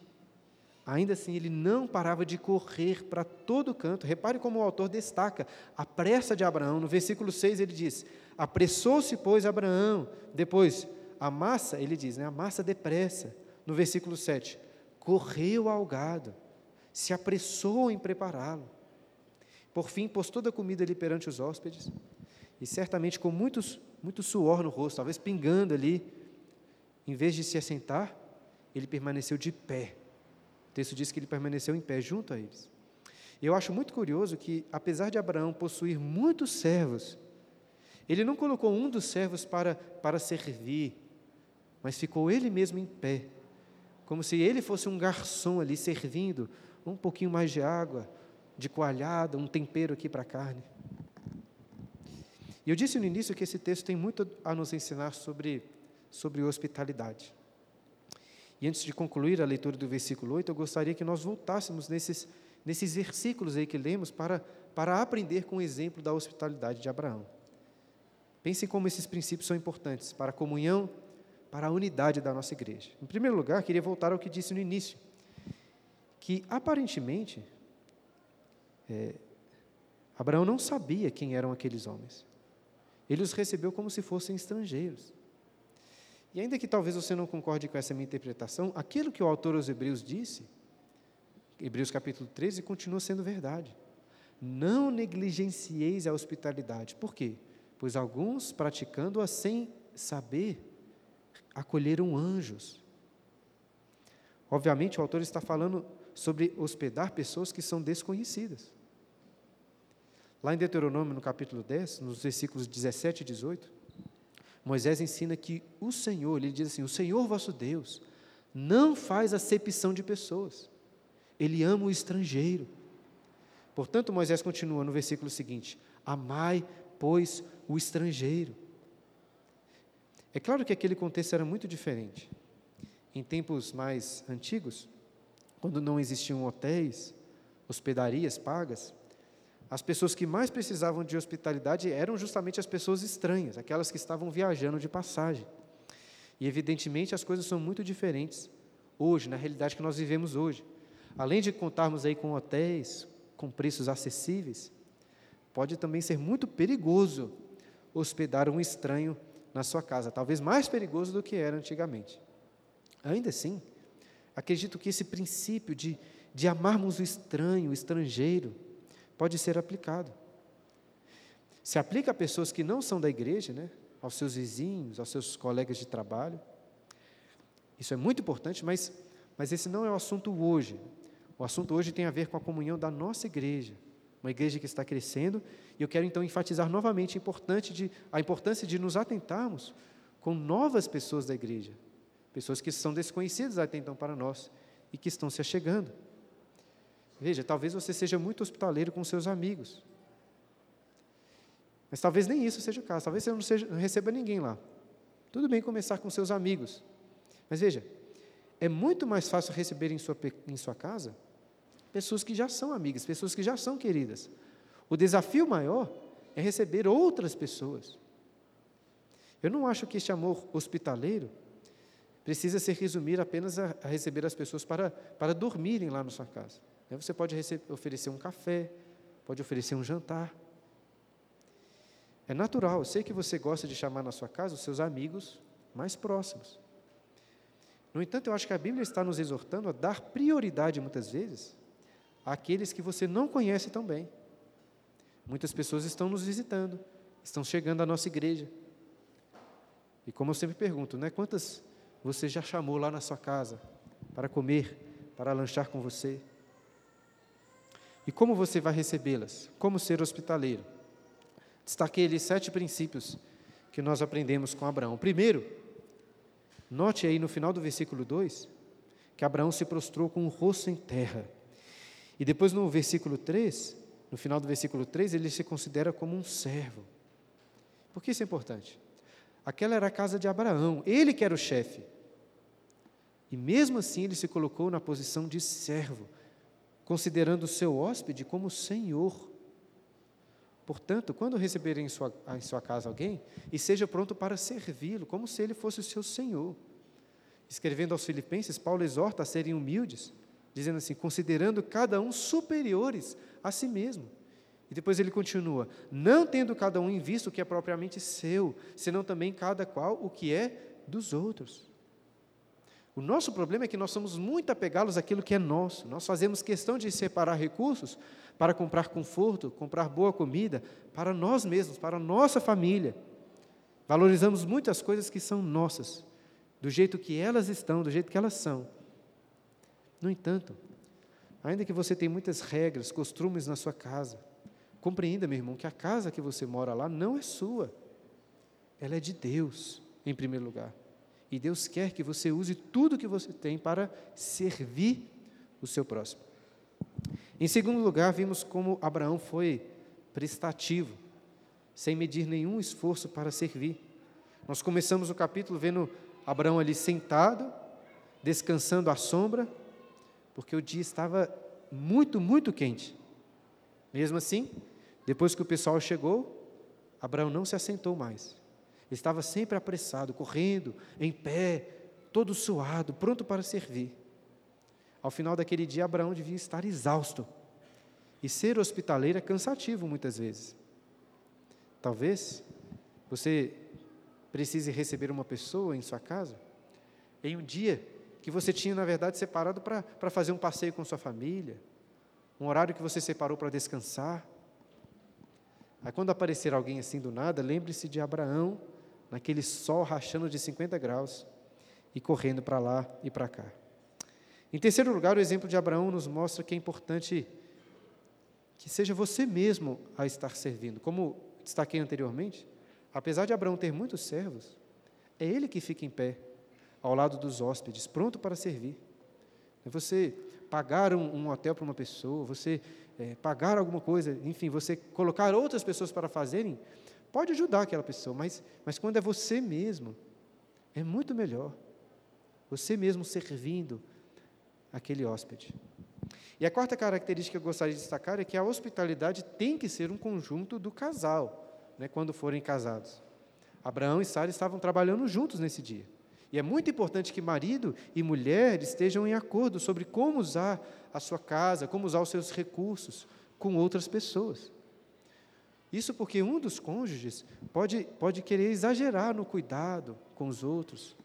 Ainda assim, ele não parava de correr para todo canto. Repare como o autor destaca a pressa de Abraão. No versículo 6 ele diz: Apressou-se, pois, Abraão. Depois, a massa, ele diz, né, a massa depressa. No versículo 7, correu ao gado, se apressou em prepará-lo. Por fim, pôs toda a comida ali perante os hóspedes, e certamente com muitos, muito suor no rosto, talvez pingando ali, em vez de se assentar, ele permaneceu de pé. O texto diz que ele permaneceu em pé junto a eles. Eu acho muito curioso que, apesar de Abraão possuir muitos servos, ele não colocou um dos servos para, para servir, mas ficou ele mesmo em pé, como se ele fosse um garçom ali servindo um pouquinho mais de água, de coalhada, um tempero aqui para a carne. E eu disse no início que esse texto tem muito a nos ensinar sobre, sobre hospitalidade. E antes de concluir a leitura do versículo 8, eu gostaria que nós voltássemos nesses, nesses versículos aí que lemos para, para aprender com o exemplo da hospitalidade de Abraão. Pensem como esses princípios são importantes para a comunhão, para a unidade da nossa igreja. Em primeiro lugar, queria voltar ao que disse no início, que aparentemente é, Abraão não sabia quem eram aqueles homens. Ele os recebeu como se fossem estrangeiros. E ainda que talvez você não concorde com essa minha interpretação, aquilo que o autor aos Hebreus disse, Hebreus capítulo 13, continua sendo verdade. Não negligencieis a hospitalidade. Por quê? Pois alguns, praticando-a sem saber, acolheram anjos. Obviamente, o autor está falando sobre hospedar pessoas que são desconhecidas. Lá em Deuteronômio, no capítulo 10, nos versículos 17 e 18, Moisés ensina que o Senhor, ele diz assim: o Senhor vosso Deus não faz acepção de pessoas. Ele ama o estrangeiro. Portanto, Moisés continua no versículo seguinte: Amai, pois, o estrangeiro. É claro que aquele contexto era muito diferente. Em tempos mais antigos, quando não existiam hotéis, hospedarias pagas, as pessoas que mais precisavam de hospitalidade eram justamente as pessoas estranhas, aquelas que estavam viajando de passagem. E, evidentemente, as coisas são muito diferentes hoje, na realidade que nós vivemos hoje. Além de contarmos aí com hotéis, com preços acessíveis, pode também ser muito perigoso hospedar um estranho na sua casa, talvez mais perigoso do que era antigamente. Ainda assim, acredito que esse princípio de, de amarmos o estranho, o estrangeiro, pode ser aplicado. Se aplica a pessoas que não são da igreja, né? aos seus vizinhos, aos seus colegas de trabalho. Isso é muito importante, mas, mas esse não é o assunto hoje. O assunto hoje tem a ver com a comunhão da nossa igreja, uma igreja que está crescendo, e eu quero então enfatizar novamente a, importância de nos atentarmos com novas pessoas da igreja, pessoas que são desconhecidas até então para nós e que estão se achegando. Veja, talvez você seja muito hospitaleiro com seus amigos. Mas talvez nem isso seja o caso. Talvez você não, seja, não receba ninguém lá. Tudo bem começar com seus amigos. Mas veja, é muito mais fácil receber em sua, em sua casa pessoas que já são amigas, pessoas que já são queridas. O desafio maior é receber outras pessoas. Eu não acho que este amor hospitaleiro precisa se resumir apenas a, a receber as pessoas para, para dormirem lá na sua casa. Né, você pode oferecer um café, pode oferecer um jantar. É natural, eu sei que você gosta de chamar na sua casa os seus amigos mais próximos. No entanto, eu acho que a Bíblia está nos exortando a dar prioridade, muitas vezes, àqueles que você não conhece tão bem. Muitas pessoas estão nos visitando, estão chegando à nossa igreja. E como eu sempre pergunto, né, quantas você já chamou lá na sua casa para comer, para lanchar com você? E como você vai recebê-las? Como ser hospitaleiro? Destaquei ali sete princípios que nós aprendemos com Abraão. Primeiro, note aí no final do versículo 2, que Abraão se prostrou com o rosto em terra. E depois no versículo 3, no final do versículo 3, ele se considera como um servo. Por que isso é importante? Aquela era a casa de Abraão, ele que era o chefe. E mesmo assim ele se colocou na posição de servo considerando o seu hóspede como Senhor. Portanto, quando receberem em sua, em sua casa alguém, e seja pronto para servi-lo, como se ele fosse o seu Senhor. Escrevendo aos Filipenses, Paulo exorta a serem humildes, dizendo assim: considerando cada um superiores a si mesmo. E depois ele continua: não tendo cada um em vista o que é propriamente seu, senão também cada qual o que é dos outros. O nosso problema é que nós somos muito apegados àquilo que é nosso. Nós fazemos questão de separar recursos para comprar conforto, comprar boa comida para nós mesmos, para a nossa família. Valorizamos muitas coisas que são nossas, do jeito que elas estão, do jeito que elas são. No entanto, ainda que você tenha muitas regras, costumes na sua casa, compreenda, meu irmão, que a casa que você mora lá não é sua. Ela é de Deus, em primeiro lugar. E Deus quer que você use tudo que você tem para servir o seu próximo. Em segundo lugar, vimos como Abraão foi prestativo, sem medir nenhum esforço para servir. Nós começamos o capítulo vendo Abraão ali sentado, descansando à sombra, porque o dia estava muito, muito quente. Mesmo assim, depois que o pessoal chegou, Abraão não se assentou mais estava sempre apressado, correndo, em pé, todo suado, pronto para servir. Ao final daquele dia, Abraão devia estar exausto. E ser hospitaleiro é cansativo muitas vezes. Talvez você precise receber uma pessoa em sua casa em um dia que você tinha, na verdade, separado para fazer um passeio com sua família, um horário que você separou para descansar. Aí, quando aparecer alguém assim do nada, lembre-se de Abraão naquele sol rachando de 50 graus e correndo para lá e para cá. Em terceiro lugar, o exemplo de Abraão nos mostra que é importante que seja você mesmo a estar servindo. Como destaquei anteriormente, apesar de Abraão ter muitos servos, é ele que fica em pé, ao lado dos hóspedes, pronto para servir. Você pagar um, um hotel para uma pessoa, você é, pagar alguma coisa, enfim, você colocar outras pessoas para fazerem, pode ajudar aquela pessoa, mas, mas quando é você mesmo, é muito melhor. Você mesmo servindo aquele hóspede. E a quarta característica que eu gostaria de destacar é que a hospitalidade tem que ser um conjunto do casal, né, quando forem casados. Abraão e Sara estavam trabalhando juntos nesse dia. E é muito importante que marido e mulher estejam em acordo sobre como usar a sua casa, como usar os seus recursos com outras pessoas. Isso porque um dos cônjuges pode, pode querer exagerar no cuidado com os outros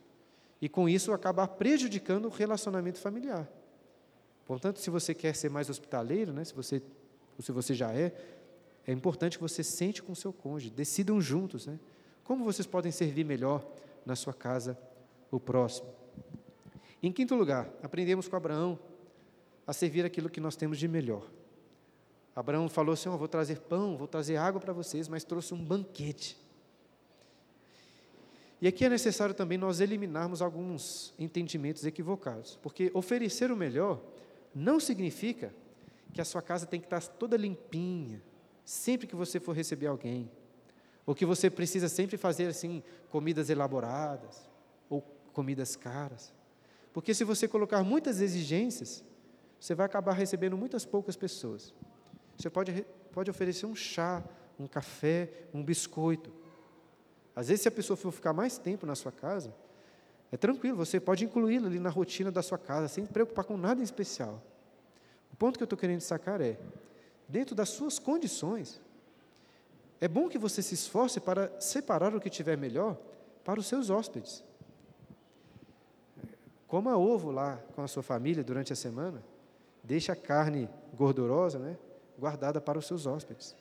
e, com isso, acabar prejudicando o relacionamento familiar. Portanto, se você quer ser mais hospitaleiro, né, se, você, se você já é, é importante que você sente com o seu cônjuge, decidam juntos né, como vocês podem servir melhor na sua casa o próximo. Em quinto lugar, aprendemos com Abraão a servir aquilo que nós temos de melhor. Abraão falou assim: vou trazer pão, vou trazer água para vocês, mas trouxe um banquete. E aqui é necessário também nós eliminarmos alguns entendimentos equivocados, porque oferecer o melhor não significa que a sua casa tem que estar toda limpinha, sempre que você for receber alguém, ou que você precisa sempre fazer assim comidas elaboradas, comidas caras. Porque se você colocar muitas exigências, você vai acabar recebendo muitas poucas pessoas. Você pode, pode oferecer um chá, um café, um biscoito. Às vezes, se a pessoa for ficar mais tempo na sua casa, é tranquilo, você pode incluí-la ali na rotina da sua casa, sem se preocupar com nada em especial. O ponto que eu estou querendo destacar é, dentro das suas condições, é bom que você se esforce para separar o que tiver melhor para os seus hóspedes. Coma ovo lá com a sua família durante a semana. Deixe a carne gordurosa né, guardada para os seus hóspedes.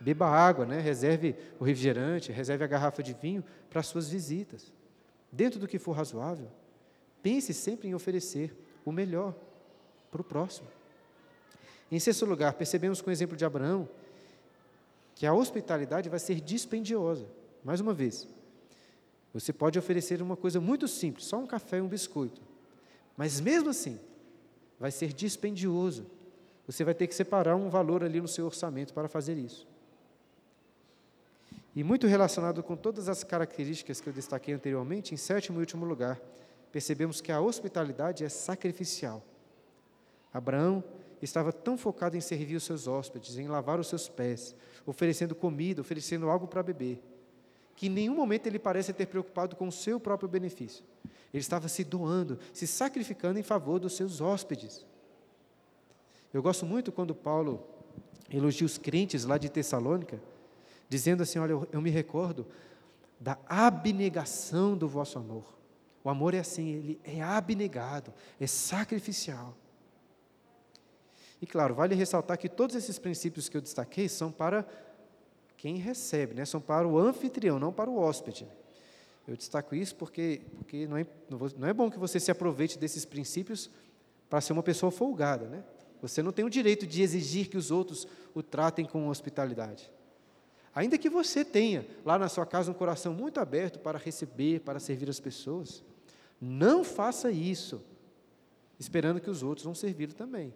Beba água, né, reserve o refrigerante, reserve a garrafa de vinho para as suas visitas. Dentro do que for razoável, pense sempre em oferecer o melhor para o próximo. Em sexto lugar, percebemos com o exemplo de Abraão que a hospitalidade vai ser dispendiosa. Mais uma vez, você pode oferecer uma coisa muito simples, só um café e um biscoito. Mas mesmo assim, vai ser dispendioso. Você vai ter que separar um valor ali no seu orçamento para fazer isso. E muito relacionado com todas as características que eu destaquei anteriormente, em sétimo e último lugar, percebemos que a hospitalidade é sacrificial. Abraão estava tão focado em servir os seus hóspedes, em lavar os seus pés, oferecendo comida, oferecendo algo para beber, que em nenhum momento ele parece ter preocupado com o seu próprio benefício. Ele estava se doando, se sacrificando em favor dos seus hóspedes. Eu gosto muito quando Paulo elogia os crentes lá de Tessalônica, dizendo assim: Olha, eu, eu me recordo da abnegação do vosso amor. O amor é assim, ele é abnegado, é sacrificial. E claro, vale ressaltar que todos esses princípios que eu destaquei são para quem recebe, né? são para o anfitrião, não para o hóspede. Eu destaco isso porque, porque não, é, não é bom que você se aproveite desses princípios para ser uma pessoa folgada. Né? Você não tem o direito de exigir que os outros o tratem com hospitalidade. Ainda que você tenha lá na sua casa um coração muito aberto para receber, para servir as pessoas, não faça isso esperando que os outros vão servir também.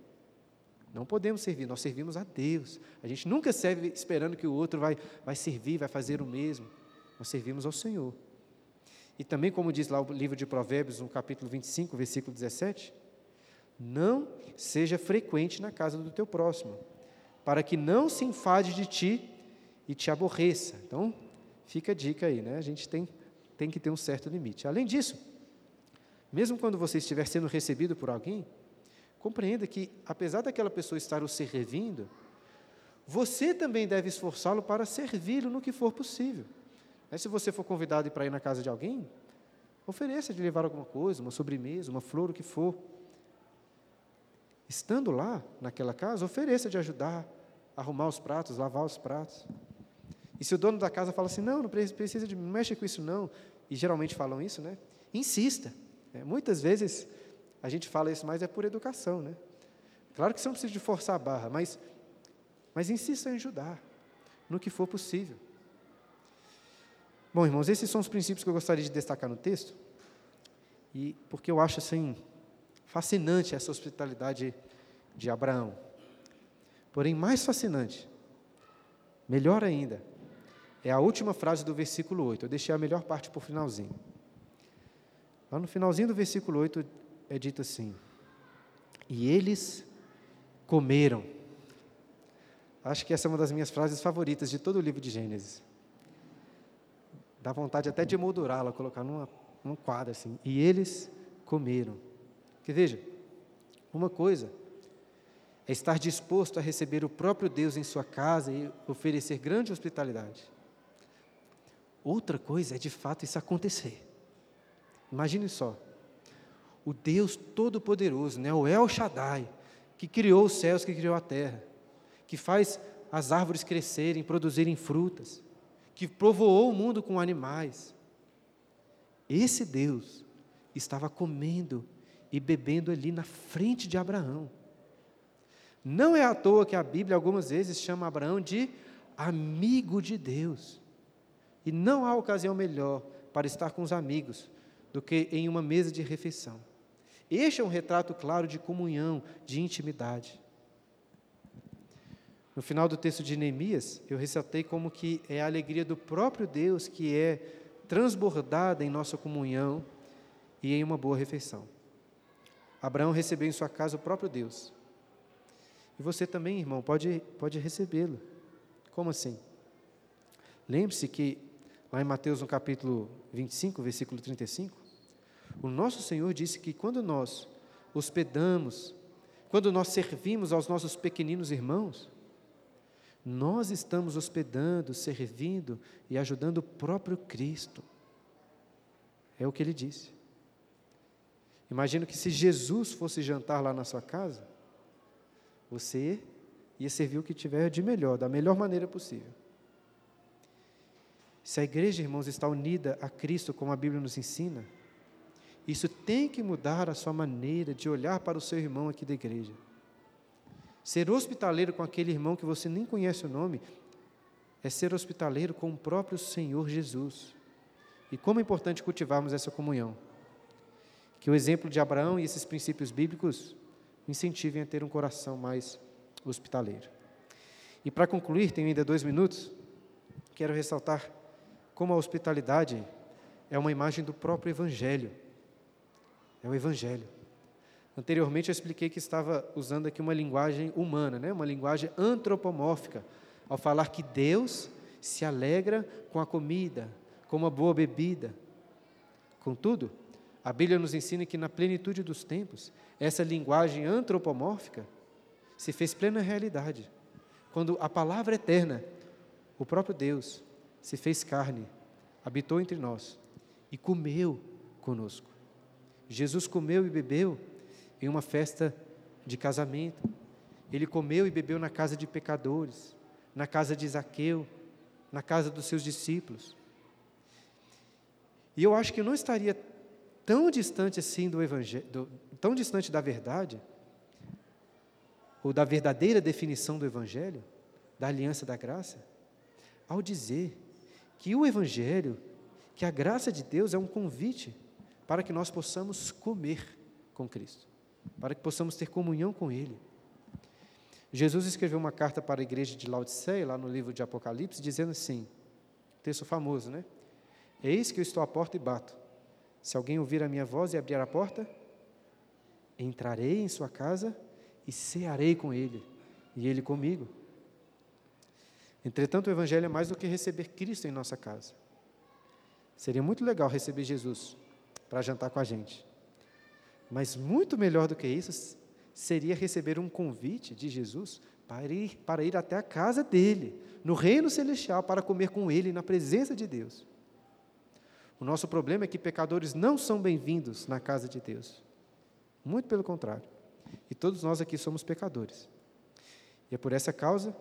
Não podemos servir, nós servimos a Deus. A gente nunca serve esperando que o outro vai, vai servir, vai fazer o mesmo. Nós servimos ao Senhor. E também, como diz lá o livro de Provérbios, no capítulo 25, versículo 17, não seja frequente na casa do teu próximo, para que não se enfade de ti e te aborreça. Então, fica a dica aí, né? A gente tem, tem que ter um certo limite. Além disso, mesmo quando você estiver sendo recebido por alguém, Compreenda que, apesar daquela pessoa estar o servindo, você também deve esforçá-lo para servi-lo no que for possível. Aí, se você for convidado para ir na casa de alguém, ofereça de levar alguma coisa, uma sobremesa, uma flor, o que for. Estando lá, naquela casa, ofereça de ajudar, arrumar os pratos, lavar os pratos. E se o dono da casa fala assim, não, não precisa de, não mexe com isso não, e geralmente falam isso, né? Insista. É, muitas vezes a gente fala isso mais é por educação, né? Claro que você não precisa de forçar a barra, mas, mas insista em ajudar, no que for possível. Bom, irmãos, esses são os princípios que eu gostaria de destacar no texto, e porque eu acho assim Fascinante essa hospitalidade de Abraão. Porém, mais fascinante, melhor ainda, é a última frase do versículo 8. Eu deixei a melhor parte o finalzinho. Lá no finalzinho do versículo 8 é dito assim: E eles comeram. Acho que essa é uma das minhas frases favoritas de todo o livro de Gênesis. Dá vontade até de moldurá-la, colocar numa, num quadro assim. E eles comeram. Que veja, uma coisa é estar disposto a receber o próprio Deus em sua casa e oferecer grande hospitalidade. Outra coisa é de fato isso acontecer. Imagine só, o Deus Todo-Poderoso, né, o El Shaddai, que criou os céus, que criou a terra, que faz as árvores crescerem, produzirem frutas, que povoou o mundo com animais. Esse Deus estava comendo e bebendo ali na frente de Abraão. Não é à toa que a Bíblia algumas vezes chama Abraão de amigo de Deus. E não há ocasião melhor para estar com os amigos do que em uma mesa de refeição. Este é um retrato claro de comunhão, de intimidade. No final do texto de Neemias, eu ressaltei como que é a alegria do próprio Deus que é transbordada em nossa comunhão e em uma boa refeição. Abraão recebeu em sua casa o próprio Deus. E você também, irmão, pode, pode recebê-lo. Como assim? Lembre-se que lá em Mateus, no capítulo 25, versículo 35, o nosso Senhor disse que quando nós hospedamos, quando nós servimos aos nossos pequeninos irmãos, nós estamos hospedando, servindo e ajudando o próprio Cristo. É o que ele disse. Imagino que se Jesus fosse jantar lá na sua casa, você ia servir o que tiver de melhor, da melhor maneira possível. Se a igreja, irmãos, está unida a Cristo, como a Bíblia nos ensina, isso tem que mudar a sua maneira de olhar para o seu irmão aqui da igreja. Ser hospitaleiro com aquele irmão que você nem conhece o nome é ser hospitaleiro com o próprio Senhor Jesus. E como é importante cultivarmos essa comunhão. Que o exemplo de Abraão e esses princípios bíblicos incentivem a ter um coração mais hospitaleiro. E para concluir, tenho ainda dois minutos, quero ressaltar como a hospitalidade é uma imagem do próprio Evangelho. É o Evangelho. Anteriormente eu expliquei que estava usando aqui uma linguagem humana, né? uma linguagem antropomórfica, ao falar que Deus se alegra com a comida, com uma boa bebida. Contudo, a Bíblia nos ensina que na plenitude dos tempos, essa linguagem antropomórfica se fez plena realidade. Quando a palavra eterna, o próprio Deus, se fez carne, habitou entre nós e comeu conosco. Jesus comeu e bebeu em uma festa de casamento. Ele comeu e bebeu na casa de pecadores, na casa de Zaqueu, na casa dos seus discípulos. E eu acho que não estaria tão distante assim do evangelho, tão distante da verdade, ou da verdadeira definição do evangelho, da aliança da graça, ao dizer que o evangelho, que a graça de Deus é um convite para que nós possamos comer com Cristo para que possamos ter comunhão com Ele. Jesus escreveu uma carta para a igreja de Laodiceia, lá no livro de Apocalipse, dizendo assim: texto famoso, né? Eis que eu estou à porta e bato. Se alguém ouvir a minha voz e abrir a porta, entrarei em sua casa e cearei com ele, e ele comigo. Entretanto, o Evangelho é mais do que receber Cristo em nossa casa. Seria muito legal receber Jesus para jantar com a gente. Mas muito melhor do que isso seria receber um convite de Jesus para ir, para ir até a casa dele, no reino celestial, para comer com ele na presença de Deus. O nosso problema é que pecadores não são bem-vindos na casa de Deus. Muito pelo contrário. E todos nós aqui somos pecadores. E é por essa causa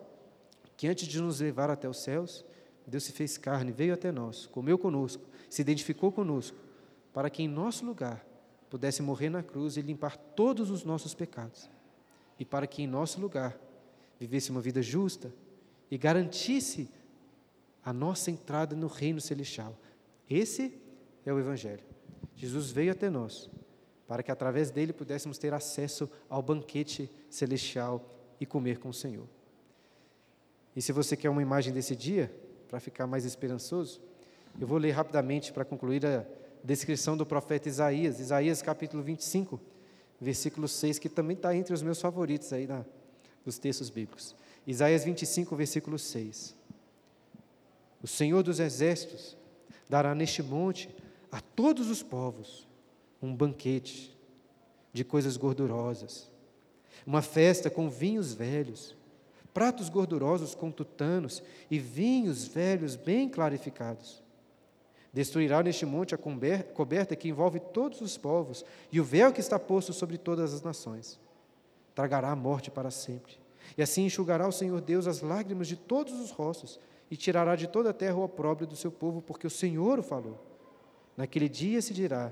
que antes de nos levar até os céus, Deus se fez carne, veio até nós, comeu conosco, se identificou conosco, para que em nosso lugar pudesse morrer na cruz e limpar todos os nossos pecados, e para que em nosso lugar vivesse uma vida justa e garantisse a nossa entrada no reino celestial. Esse é o Evangelho. Jesus veio até nós para que através dele pudéssemos ter acesso ao banquete celestial e comer com o Senhor. E se você quer uma imagem desse dia, para ficar mais esperançoso, eu vou ler rapidamente para concluir a descrição do profeta Isaías, Isaías capítulo 25, versículo 6, que também está entre os meus favoritos aí na, dos textos bíblicos. Isaías 25, versículo 6. O Senhor dos exércitos dará neste monte a todos os povos um banquete de coisas gordurosas, uma festa com vinhos velhos, pratos gordurosos com tutanos e vinhos velhos bem clarificados. Destruirá neste monte a coberta que envolve todos os povos e o véu que está posto sobre todas as nações. Tragará a morte para sempre. E assim enxugará o Senhor Deus as lágrimas de todos os rostos e tirará de toda a terra o opróbrio do seu povo, porque o Senhor o falou. Naquele dia se dirá: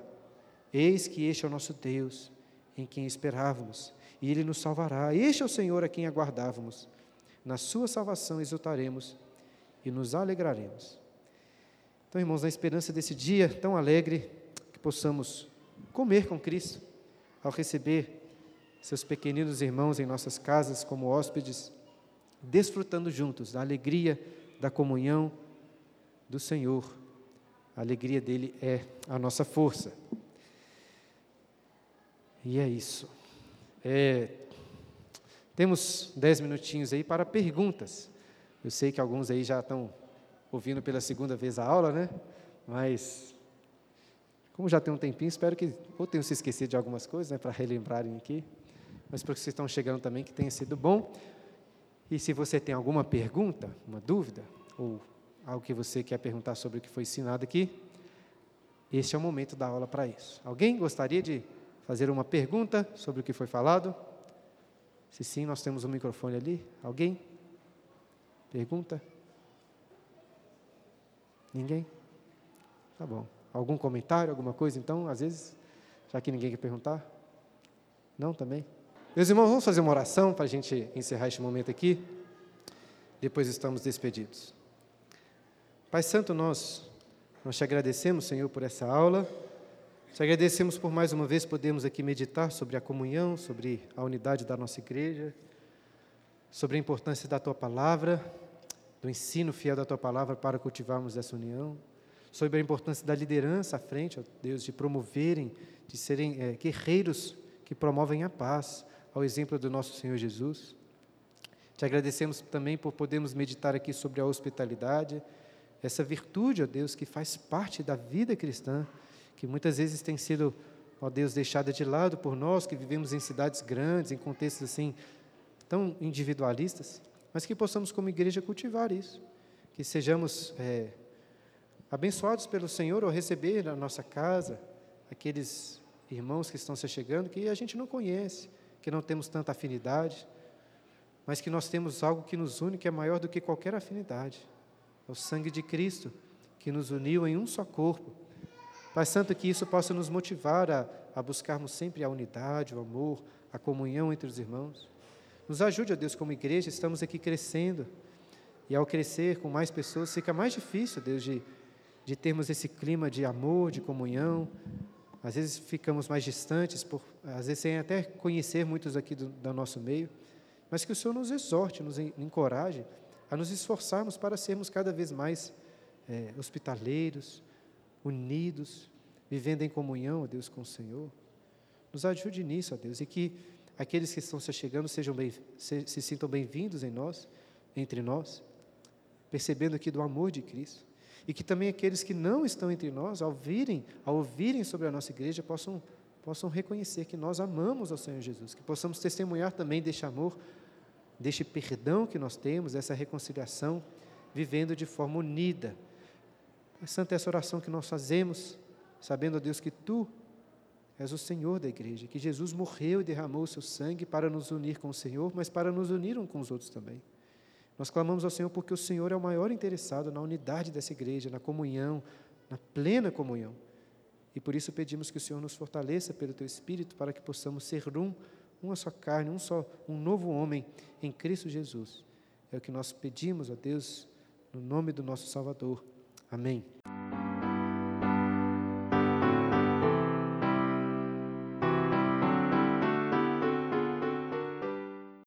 Eis que este é o nosso Deus, em quem esperávamos, e ele nos salvará. Este é o Senhor a quem aguardávamos. Na sua salvação exultaremos e nos alegraremos. Então, irmãos, na esperança desse dia tão alegre, que possamos comer com Cristo, ao receber seus pequeninos irmãos em nossas casas como hóspedes, desfrutando juntos da alegria da comunhão do Senhor. A alegria dele é a nossa força. E é isso. É, temos dez minutinhos aí para perguntas. Eu sei que alguns aí já estão ouvindo pela segunda vez a aula, né? Mas, como já tem um tempinho, espero que ou tenham se esquecido de algumas coisas, né, para relembrarem aqui. Mas para que vocês estão chegando também, que tenha sido bom. E se você tem alguma pergunta, uma dúvida, ou algo que você quer perguntar sobre o que foi ensinado aqui, este é o momento da aula para isso. Alguém gostaria de fazer uma pergunta sobre o que foi falado? Se sim, nós temos um microfone ali. Alguém? Pergunta? Ninguém? Tá bom. Algum comentário, alguma coisa então? Às vezes, já que ninguém quer perguntar? Não também? Meus irmãos, vamos fazer uma oração para a gente encerrar este momento aqui. Depois estamos despedidos. Pai Santo, nós, nós te agradecemos, Senhor, por essa aula. Te agradecemos por mais uma vez podermos aqui meditar sobre a comunhão, sobre a unidade da nossa igreja, sobre a importância da tua palavra do ensino fiel da tua palavra para cultivarmos essa união, sobre a importância da liderança à frente, ó Deus, de promoverem, de serem é, guerreiros que promovem a paz, ao exemplo do nosso Senhor Jesus. Te agradecemos também por podermos meditar aqui sobre a hospitalidade, essa virtude, ó Deus, que faz parte da vida cristã, que muitas vezes tem sido, ó Deus, deixada de lado por nós que vivemos em cidades grandes, em contextos assim tão individualistas mas que possamos, como igreja, cultivar isso. Que sejamos é, abençoados pelo Senhor ao receber na nossa casa aqueles irmãos que estão se chegando, que a gente não conhece, que não temos tanta afinidade, mas que nós temos algo que nos une, que é maior do que qualquer afinidade. É o sangue de Cristo, que nos uniu em um só corpo. Pai Santo, que isso possa nos motivar a, a buscarmos sempre a unidade, o amor, a comunhão entre os irmãos. Nos ajude, ó Deus, como igreja, estamos aqui crescendo. E ao crescer com mais pessoas, fica mais difícil, Deus, de, de termos esse clima de amor, de comunhão. Às vezes ficamos mais distantes, por, às vezes sem até conhecer muitos aqui do, do nosso meio. Mas que o Senhor nos exorte, nos encoraje a nos esforçarmos para sermos cada vez mais é, hospitaleiros, unidos, vivendo em comunhão, ó Deus, com o Senhor. Nos ajude nisso, ó Deus, e que aqueles que estão se chegando sejam bem, se, se sintam bem-vindos em nós, entre nós, percebendo aqui do amor de Cristo. E que também aqueles que não estão entre nós, ao virem, ao ouvirem sobre a nossa igreja, possam, possam reconhecer que nós amamos ao Senhor Jesus, que possamos testemunhar também deste amor, deste perdão que nós temos, essa reconciliação, vivendo de forma unida. É santa essa oração que nós fazemos, sabendo, ó Deus, que Tu És o Senhor da igreja, que Jesus morreu e derramou o seu sangue para nos unir com o Senhor, mas para nos unir uns com os outros também. Nós clamamos ao Senhor porque o Senhor é o maior interessado na unidade dessa igreja, na comunhão, na plena comunhão. E por isso pedimos que o Senhor nos fortaleça pelo teu Espírito para que possamos ser um, uma só carne, um só, um novo homem em Cristo Jesus. É o que nós pedimos a Deus no nome do nosso Salvador. Amém.